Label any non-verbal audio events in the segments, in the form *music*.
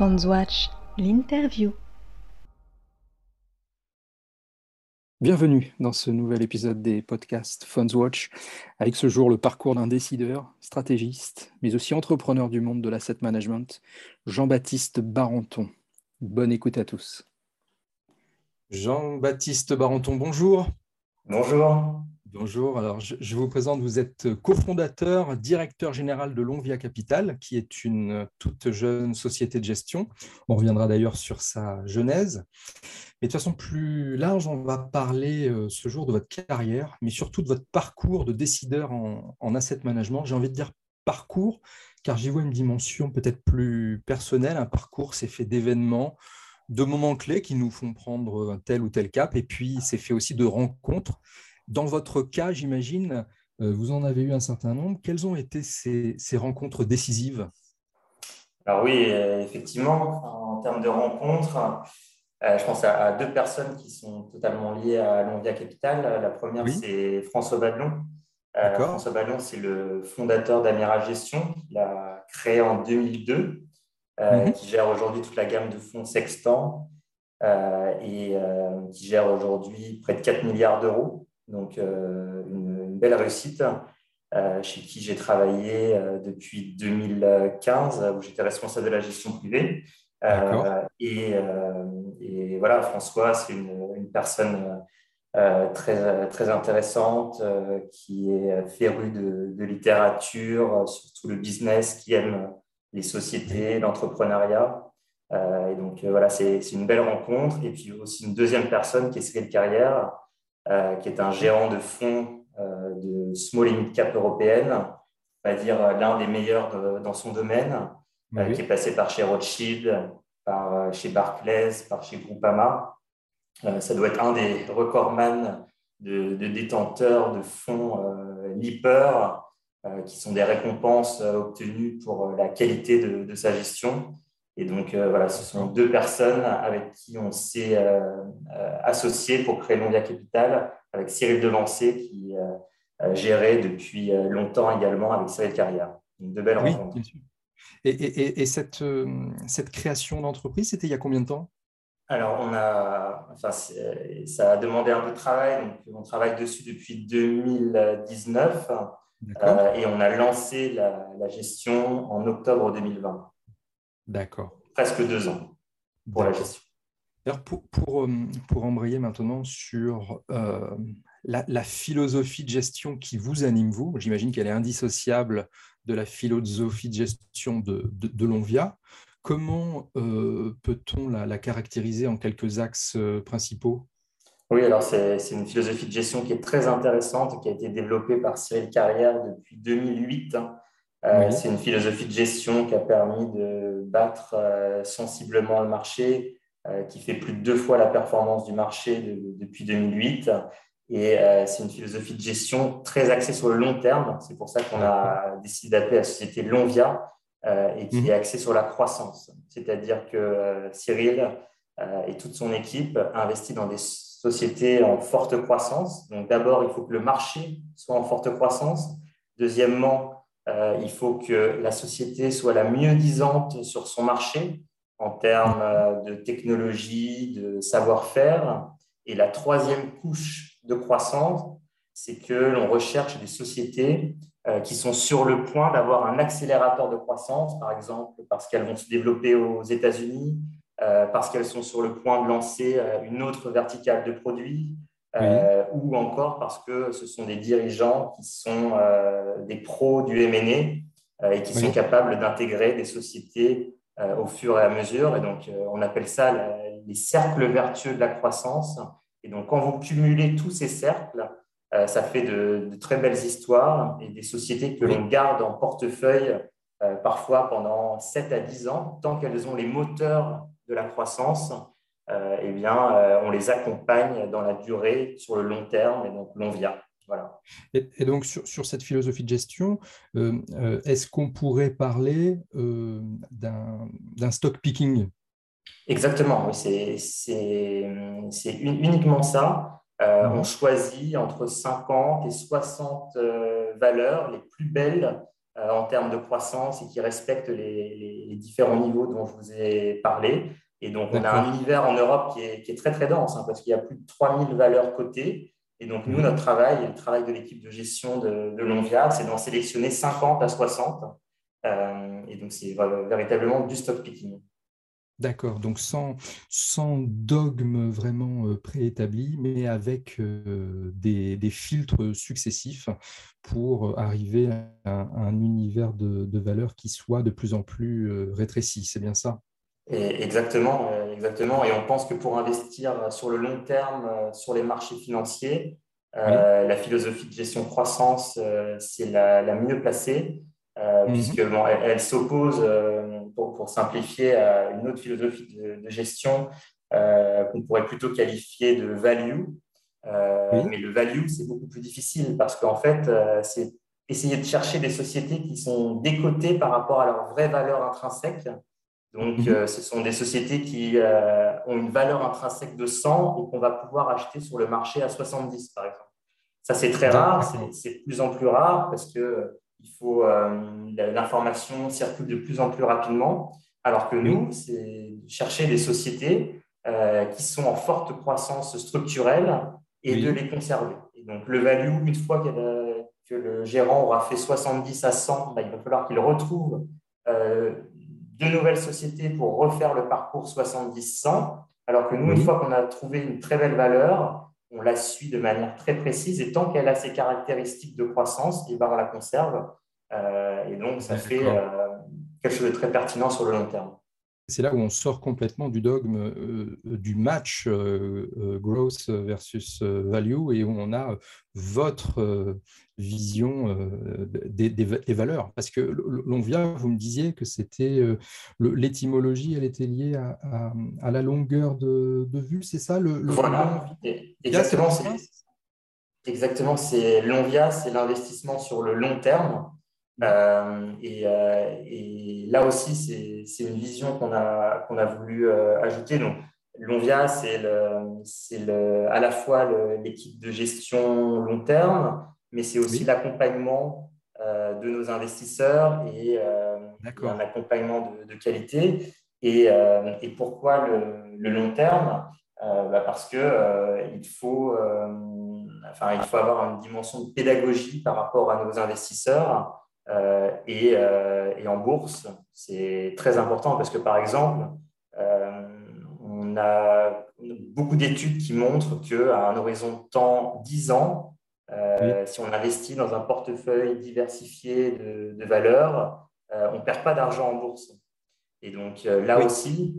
Fondswatch, l'interview. Bienvenue dans ce nouvel épisode des podcasts Fondswatch, avec ce jour le parcours d'un décideur, stratégiste, mais aussi entrepreneur du monde de l'asset management, Jean-Baptiste Barenton. Bonne écoute à tous. Jean-Baptiste Barenton, bonjour. Bonjour. Bonjour, alors je, vous présente, vous êtes cofondateur, directeur général de Longvia Capital, qui est une toute jeune société de gestion. On reviendra d'ailleurs sur sa genèse. Mais de façon plus large, on va parler euh, ce jour de votre carrière, mais surtout de votre parcours de décideur en, en asset management. J'ai envie de dire parcours, car j'y vois une dimension peut-être plus personnelle. Un parcours, c'est fait d'événements, de moments clés qui nous font prendre tel ou tel cap, et puis c'est fait aussi de rencontres dans votre cas, j'imagine, euh, vous en avez eu un certain nombre. Quelles ont été ces, rencontres décisives? Alors oui, euh, effectivement, en termes de rencontres, euh, je pense à, deux personnes qui sont totalement liées à Londia Capital. La première, c'est François Badlon. François Badlon, c'est le fondateur d'Amira Gestion, qu'il a créé en 2002, mhm. qui gère aujourd'hui toute la gamme de fonds Sextant et qui gère aujourd'hui près de 4 milliards d'euros. Donc, euh, une, belle réussite. Euh, chez qui j'ai travaillé euh, depuis 2015, où j'étais responsable de la gestion privée. Et, et, voilà, François, c'est une, personne très, très intéressante, qui est férue de, de, littérature, surtout le business, qui aime les sociétés, l'entrepreneuriat. et donc voilà, c'est une belle rencontre. Et puis aussi une deuxième personne qui est Cyril Carrière, qui est un géant de fonds euh, de small and mid cap européenne, on va dire euh, l'un des meilleurs dans son domaine, qui est passé par chez Rothschild, par chez Barclays, par chez Groupama. ça doit être un des recordman de, de détenteurs de fonds LIPER, qui sont des récompenses obtenues pour la qualité de, de sa gestion. Et donc, voilà, ce sont deux personnes avec qui on s'est associé pour créer Londia Capital, avec Cyril Devancé, qui géré depuis longtemps également avec Cyril Carrière. de belles oui, rencontres. Bien sûr. Et, et, cette, cette, création d'entreprise, c'était il y a combien de temps? Alors, on a, enfin, ça a demandé un peu de travail. Donc, on travaille dessus depuis 2019 et on a lancé la, la gestion en octobre 2020. D'accord. Presque deux ans pour la gestion. Pour, pour, euh, pour, embrayer maintenant sur euh, la, philosophie de gestion qui vous anime, vous, j'imagine qu'elle est indissociable de la philosophie de gestion de, de, Lonvia. Comment euh, peut-on la, la, caractériser en quelques axes principaux? Oui, alors c'est une philosophie de gestion qui est très intéressante, qui a été développée par Cyril Carrière depuis 2008. Euh, c'est une philosophie de gestion qui a permis de battre euh, sensiblement le marché, euh, qui fait plus de deux fois la performance du marché depuis 2008. Et c'est une philosophie de gestion très axée sur le long terme. C'est pour ça qu'on a décidé d'appeler la société Lonvia et qui mhm. est axée sur la croissance. C'est-à-dire que Cyril et toute son équipe investissent dans des sociétés en forte croissance. Donc d'abord, il faut que le marché soit en forte croissance. Deuxièmement, euh, il faut que la société soit la mieux disante sur son marché en termes euh, de technologie, de savoir-faire. Et la troisième couche de croissance, c'est que l'on recherche des sociétés euh, qui sont sur le point d'avoir un accélérateur de croissance, par exemple parce qu'elles vont se développer aux États-Unis, parce qu'elles sont sur le point de lancer une autre verticale de produits, ou encore parce que ce sont des dirigeants qui sont euh, des pros du M&A euh, et qui sont capables d'intégrer des sociétés au fur et à mesure. Et donc, on appelle ça les cercles vertueux de la croissance. Et donc, quand vous cumulez tous ces cercles, ça fait de, très belles histoires et des sociétés que l'on garde en portefeuille parfois pendant 7 à 10 ans, tant qu'elles ont les moteurs de la croissance euh, eh bien, euh, on les accompagne dans la durée, sur le long terme, et donc l'on vient. Voilà. Et, donc, sur, cette philosophie de gestion, euh, est-ce qu'on pourrait parler d'un stock picking? Exactement, oui, c'est uniquement ça. Mhm. On choisit entre 50 et 60 valeurs les plus belles en termes de croissance et qui respecte les, différents niveaux dont je vous ai parlé. Et donc, on a un univers en Europe qui est, très, très dense, hein, parce qu'il y a plus de 3000 valeurs cotées. Et donc, nous, notre travail, le travail de l'équipe de gestion de, de Lonvia, c'est d'en sélectionner 50 à 60. et donc, c'est véritablement du stock picking. D'accord, donc sans, sans dogme vraiment euh, préétabli, mais avec euh, des, filtres successifs pour arriver à, un univers de, valeurs qui soit de plus en plus euh, rétréci. C'est bien ça? Exactement, exactement. Et on pense que pour investir sur le long terme sur les marchés financiers, la philosophie de gestion croissance, c'est la, mieux placée, mmh puisque elle s'oppose pour, simplifier, à une autre philosophie de, gestion euh, qu'on pourrait plutôt qualifier de value. Euh, mais le value, c'est beaucoup plus difficile parce qu'en fait, euh, c'est essayer de chercher des sociétés qui sont décotées par rapport à leur vraie valeur intrinsèque. Donc, mhm. ce sont des sociétés qui ont une valeur intrinsèque de 100 et qu'on va pouvoir acheter sur le marché à 70, par exemple. Ça, c'est très rare, c'est de plus en plus rare parce que il faut euh, l'information circule de plus en plus rapidement, alors que nous, c'est chercher des sociétés euh, qui sont en forte croissance structurelle et de les conserver. Et donc le value, une fois que le gérant aura fait 70 à 100, bah, il va falloir qu'il retrouve euh, de nouvelles sociétés pour refaire le parcours 70-100, alors que nous, une fois qu'on a trouvé une très belle valeur, on la suit de manière très précise et tant qu'elle a ses caractéristiques de croissance, eh ben on la conserve. Euh, et donc, ça fait euh, quelque chose de très pertinent sur le long terme. C'est là où on sort complètement du dogme euh, du match growth versus value et où on a votre vision des, valeurs. Parce que l'on vient, vous me disiez que c'était l'étymologie, elle était liée à, la longueur de, vue, c'est ça le, Voilà, exactement. Exactement, c'est Lonvia, c'est l'investissement sur le long terme. Euh, euh, et, là aussi, c'est une vision qu'on a, qu'on a voulu euh, ajouter. Donc, Lonvia, c'est à la fois l'équipe de gestion long terme, mais c'est aussi l'accompagnement de nos investisseurs et, un accompagnement de, qualité. Et, et, pourquoi le, long terme? Bah Parce qu'il il, faut, enfin, il faut avoir une dimension de pédagogie par rapport à nos investisseurs. Euh, euh, et, en bourse, c'est très important parce que, par exemple, euh, on a beaucoup d'études qui montrent qu'à un horizon de temps 10 ans, si on investit dans un portefeuille diversifié de, valeurs, on ne perd pas d'argent en bourse. Et donc là aussi,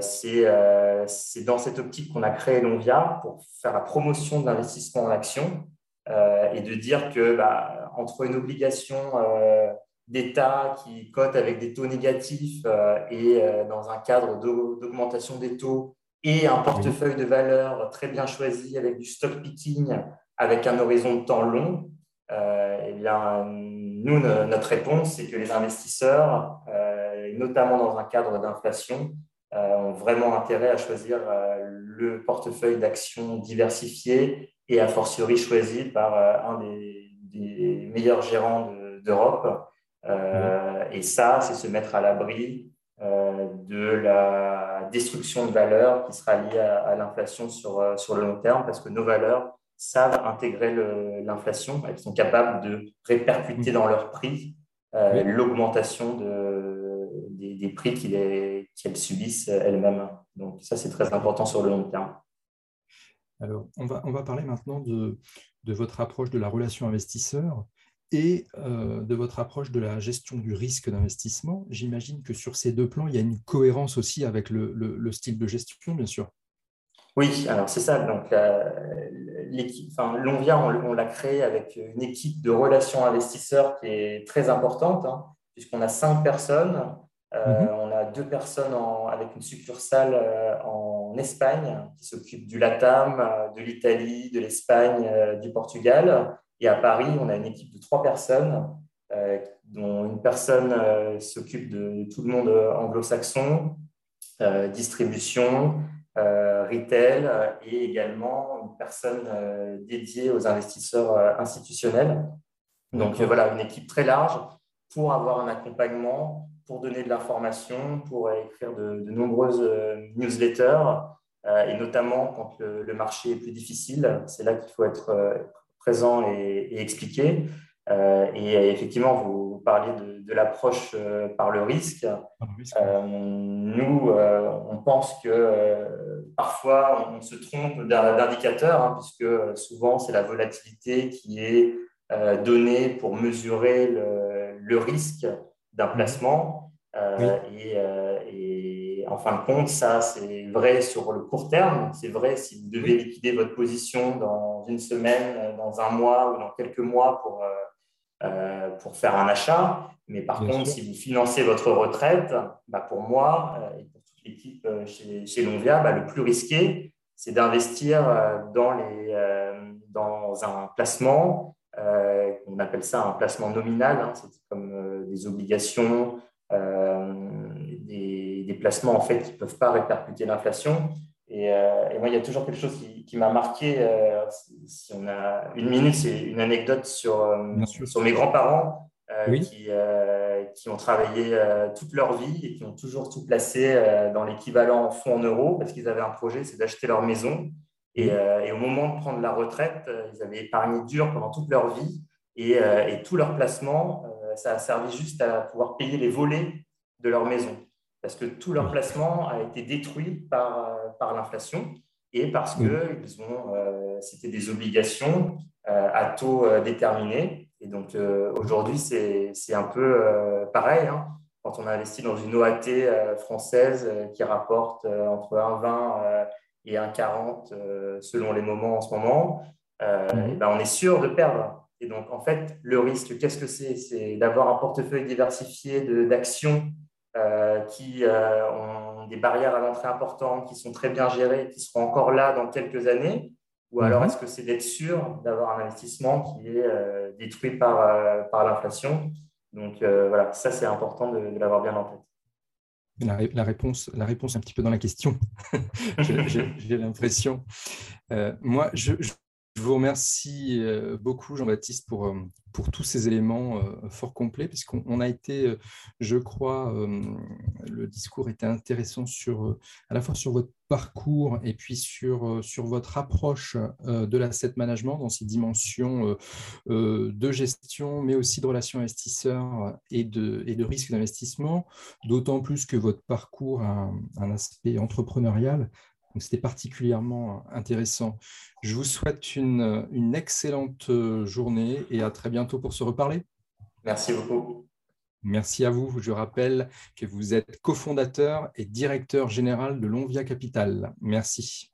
c'est dans cette optique qu'on a créé Lonvia pour faire la promotion de l'investissement en action et de dire que bah, entre une obligation euh, d'État qui cote avec des taux négatifs euh, et euh, dans un cadre d'augmentation des taux et un portefeuille de valeurs très bien choisi avec du stock picking avec un horizon de temps long, eh bien, nous, notre réponse, c'est que les investisseurs, notamment dans un cadre d'inflation, ont vraiment intérêt à choisir le portefeuille d'actions diversifié et a fortiori choisi par un des des meilleurs gérants d'Europe. Euh, et ça, c'est se mettre à l'abri euh, de la destruction de valeur qui sera liée à, l'inflation sur, euh, sur le long terme, parce que nos valeurs savent intégrer l'inflation. Elles sont capables de répercuter dans leur prix l'augmentation de, des, prix qu'elles subissent elles-mêmes. Donc ça, c'est très important sur le long terme. Alors, on va, on va parler maintenant de, de votre approche de la relation investisseur et euh, de votre approche de la gestion du risque d'investissement. J'imagine que sur ces deux plans, il y a une cohérence aussi avec le, style de gestion, bien sûr. Oui, alors c'est ça. Donc, euh, l'équipe, enfin, Lonvia, on, l'a créé avec une équipe de relations investisseurs qui est très importante, hein, puisqu'on a cinq personnes. Euh, mhm. Deux personnes avec une succursale en en Espagne, qui s'occupe du LATAM, euh, de l'Italie, de l'Espagne, euh, du Portugal. Et à Paris, on a une équipe de trois personnes, euh, dont une personne s'occupe de tout le monde anglo-saxon, distribution, retail, et également une personne dédiée aux investisseurs institutionnels. Donc voilà, une équipe très large pour avoir un accompagnement, pour donner de l'information, pour écrire de, nombreuses newsletters, et notamment quand le, marché est plus difficile, c'est là qu'il faut être présent et, et expliquer. et effectivement, vous, parliez de, l'approche euh, par le risque. Euh, nous, euh, on pense que parfois on se trompe d'indicateur, hein, puisque souvent c'est la volatilité qui est donnée pour mesurer le, risque d'un mhm. placement. Et, en fin de compte, ça, c'est vrai sur le court terme. C'est vrai si vous devez liquider votre position dans une semaine, dans un mois ou dans quelques mois pour, euh, pour faire un achat. Mais par contre, si vous financez votre retraite, bah pour moi euh, et pour toute l'équipe euh, chez, chez Lonvia, bah le plus risqué, c'est d'investir dans, les, dans un placement, on appelle ça un placement nominal, hein, c'est comme des obligations, des, des, placements en fait, qui ne peuvent pas répercuter l'inflation. Euh, et, moi, il y a toujours quelque chose qui, m'a marqué. Euh, si on a une minute, c'est une anecdote sur, euh, sur mes grands-parents qui, qui, ont travaillé toute leur vie et qui ont toujours tout placé dans l'équivalent fonds en euros parce qu'ils avaient un projet, c'est d'acheter leur maison. Et, et, au moment de prendre la retraite, ils avaient épargné dur pendant toute leur vie et, et tout leur placement, ça a servi juste à pouvoir payer les volets de leur maison parce que tout leur placement a été détruit par, euh, par l'inflation et parce que euh, c'était des obligations euh, à taux déterminé. Et donc aujourd'hui, c'est un peu pareil. Hein. quand on investit dans une OAT française qui rapporte entre 1,20 et 1,40 selon les moments en ce moment, mhm. ben on est sûr de perdre. Et donc, en fait, le risque, qu'est-ce que c'est? C'est d'avoir un portefeuille diversifié d'actions euh, qui euh, ont des barrières à l'entrée importantes, qui sont très bien gérées, qui seront encore là dans quelques années Ou alors mhm. est-ce que c'est d'être sûr d'avoir un investissement qui est euh, détruit par, par l'inflation? Donc voilà, ça c'est important de, l'avoir bien en tête. La, réponse, la réponse est un petit peu dans la question, *laughs* j'ai l'impression. moi, je, je vous remercie euh, beaucoup, Jean-Baptiste, pour, euh, pour tous ces éléments euh, fort complets, puisqu'on a été, je crois, le discours était intéressant sur, à la fois sur votre parcours et puis sur, sur votre approche de l'asset management dans ses dimensions de gestion, mais aussi de relations investisseurs et de, et de risque d'investissement, d'autant plus que votre parcours a un aspect entrepreneurial c'était particulièrement intéressant. Je vous souhaite une, une excellente journée et à très bientôt pour se reparler. Merci beaucoup. Merci à vous. Je rappelle que vous êtes cofondateur et directeur général de Lonvia Capital. Merci.